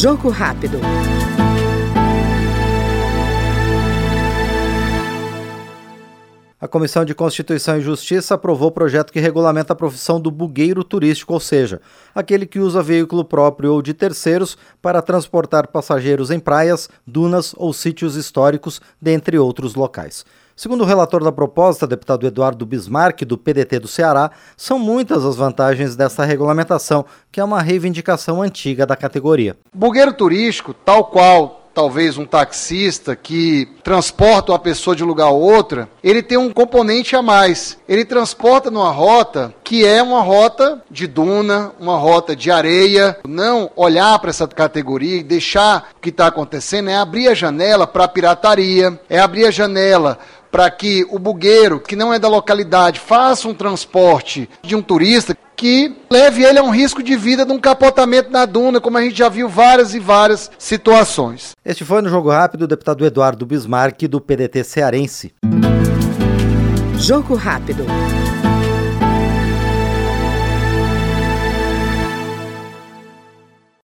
Jogo rápido. A Comissão de Constituição e Justiça aprovou o projeto que regulamenta a profissão do bugueiro turístico, ou seja, aquele que usa veículo próprio ou de terceiros para transportar passageiros em praias, dunas ou sítios históricos, dentre outros locais. Segundo o relator da proposta, deputado Eduardo Bismarck, do PDT do Ceará, são muitas as vantagens dessa regulamentação, que é uma reivindicação antiga da categoria. Bugueiro turístico, tal qual talvez um taxista que transporta uma pessoa de um lugar a outra, ele tem um componente a mais. Ele transporta numa rota que é uma rota de duna, uma rota de areia. Não olhar para essa categoria e deixar o que está acontecendo é abrir a janela para a pirataria, é abrir a janela para que o bugueiro, que não é da localidade, faça um transporte de um turista que leve ele a um risco de vida de um capotamento na duna, como a gente já viu várias e várias situações. Este foi no Jogo Rápido o deputado Eduardo Bismarck, do PDT cearense. Jogo Rápido.